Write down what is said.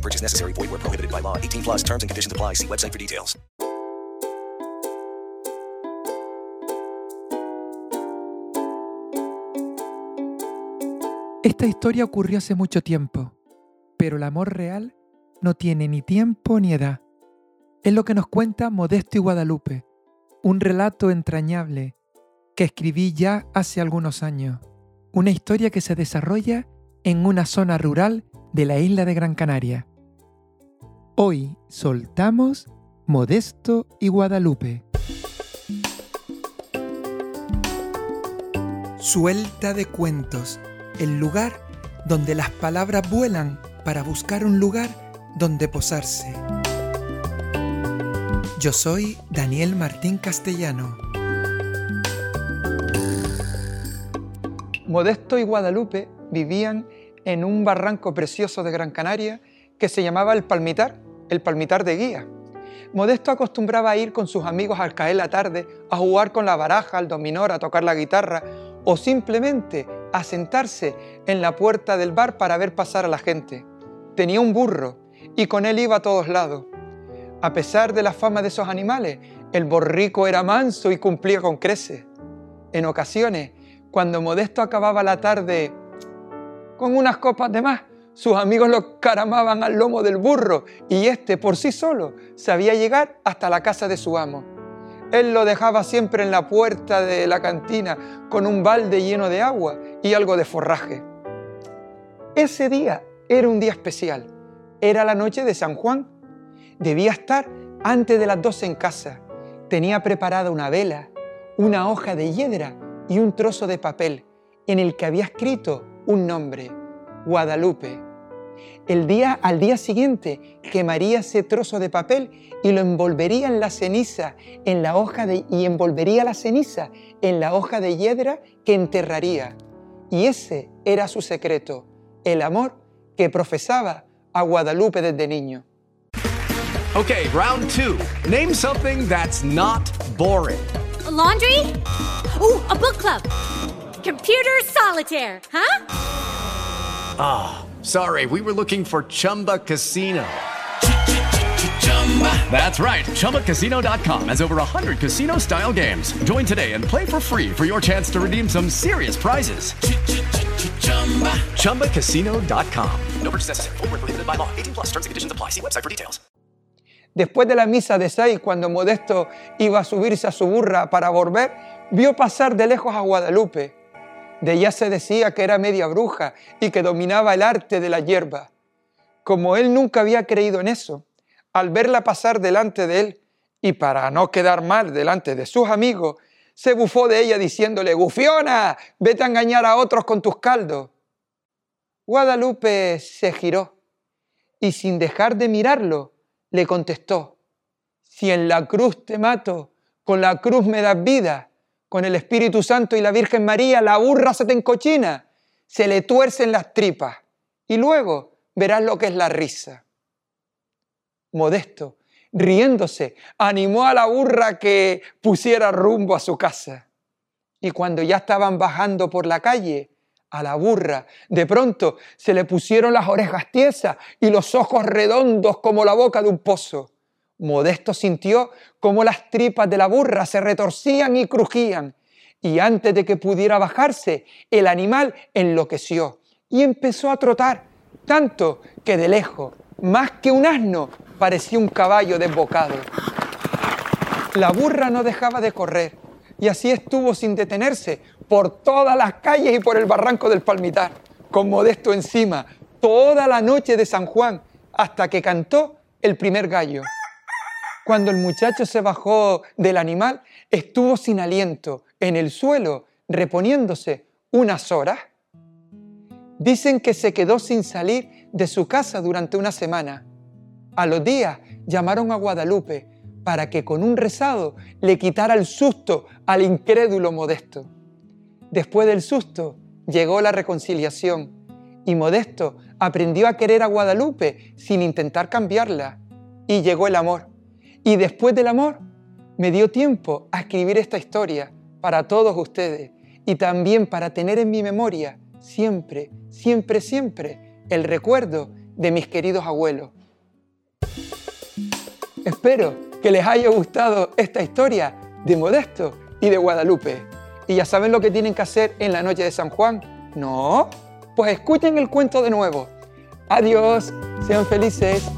Purchase necessary. Void where prohibited by law. 18 plus terms and conditions apply. See website for details. Esta historia ocurrió hace mucho tiempo, pero el amor real no tiene ni tiempo ni edad. Es lo que nos cuenta Modesto y Guadalupe, un relato entrañable que escribí ya hace algunos años. Una historia que se desarrolla en una zona rural de la isla de Gran Canaria. Hoy soltamos Modesto y Guadalupe. Suelta de cuentos, el lugar donde las palabras vuelan para buscar un lugar donde posarse. Yo soy Daniel Martín Castellano. Modesto y Guadalupe vivían en un barranco precioso de Gran Canaria que se llamaba el Palmitar, el Palmitar de Guía. Modesto acostumbraba a ir con sus amigos al caer la tarde a jugar con la baraja, al dominor, a tocar la guitarra o simplemente a sentarse en la puerta del bar para ver pasar a la gente. Tenía un burro y con él iba a todos lados. A pesar de la fama de esos animales, el borrico era manso y cumplía con creces. En ocasiones, cuando Modesto acababa la tarde con unas copas de más, sus amigos lo caramaban al lomo del burro y éste por sí solo sabía llegar hasta la casa de su amo. Él lo dejaba siempre en la puerta de la cantina con un balde lleno de agua y algo de forraje. Ese día era un día especial. Era la noche de San Juan. Debía estar antes de las doce en casa. Tenía preparada una vela, una hoja de hiedra y un trozo de papel en el que había escrito un nombre, Guadalupe. El día al día siguiente quemaría ese trozo de papel y lo envolvería en la ceniza, en la hoja de y envolvería la ceniza en la hoja de hiedra que enterraría. Y ese era su secreto, el amor que profesaba a Guadalupe desde niño. Okay, round two. Name something that's not boring. A laundry? Ooh, a book club. Computer solitaire, huh? Ah, sorry, we were looking for Chumba Casino. That's right. ChumbaCasino.com has over 100 casino style games. Join today and play for free for your chance to redeem some serious prizes. ChumbaCasino.com. No purchase necessary. Where prohibited by law. 18 plus terms and conditions apply. See website for details. Después de la misa de seis, cuando Modesto iba a subirse a su burra para volver, vio pasar de lejos a Guadalupe. De ella se decía que era media bruja y que dominaba el arte de la hierba. Como él nunca había creído en eso, al verla pasar delante de él y para no quedar mal delante de sus amigos, se bufó de ella diciéndole, Gufiona, vete a engañar a otros con tus caldos. Guadalupe se giró y sin dejar de mirarlo, le contestó, si en la cruz te mato, con la cruz me das vida, con el Espíritu Santo y la Virgen María, la burra se te encochina, se le tuercen las tripas y luego verás lo que es la risa. Modesto, riéndose, animó a la burra que pusiera rumbo a su casa. Y cuando ya estaban bajando por la calle, a la burra, de pronto se le pusieron las orejas tiesas y los ojos redondos como la boca de un pozo. Modesto sintió cómo las tripas de la burra se retorcían y crujían, y antes de que pudiera bajarse, el animal enloqueció y empezó a trotar, tanto que de lejos, más que un asno, parecía un caballo desbocado. La burra no dejaba de correr, y así estuvo sin detenerse por todas las calles y por el barranco del Palmitar, con Modesto encima, toda la noche de San Juan, hasta que cantó el primer gallo. Cuando el muchacho se bajó del animal, estuvo sin aliento, en el suelo, reponiéndose unas horas. Dicen que se quedó sin salir de su casa durante una semana. A los días llamaron a Guadalupe para que con un rezado le quitara el susto al incrédulo Modesto. Después del susto llegó la reconciliación y Modesto aprendió a querer a Guadalupe sin intentar cambiarla. Y llegó el amor. Y después del amor me dio tiempo a escribir esta historia para todos ustedes y también para tener en mi memoria siempre, siempre, siempre el recuerdo de mis queridos abuelos. Espero que les haya gustado esta historia de Modesto y de Guadalupe. ¿Y ya saben lo que tienen que hacer en la noche de San Juan? ¿No? Pues escuchen el cuento de nuevo. Adiós, sean felices.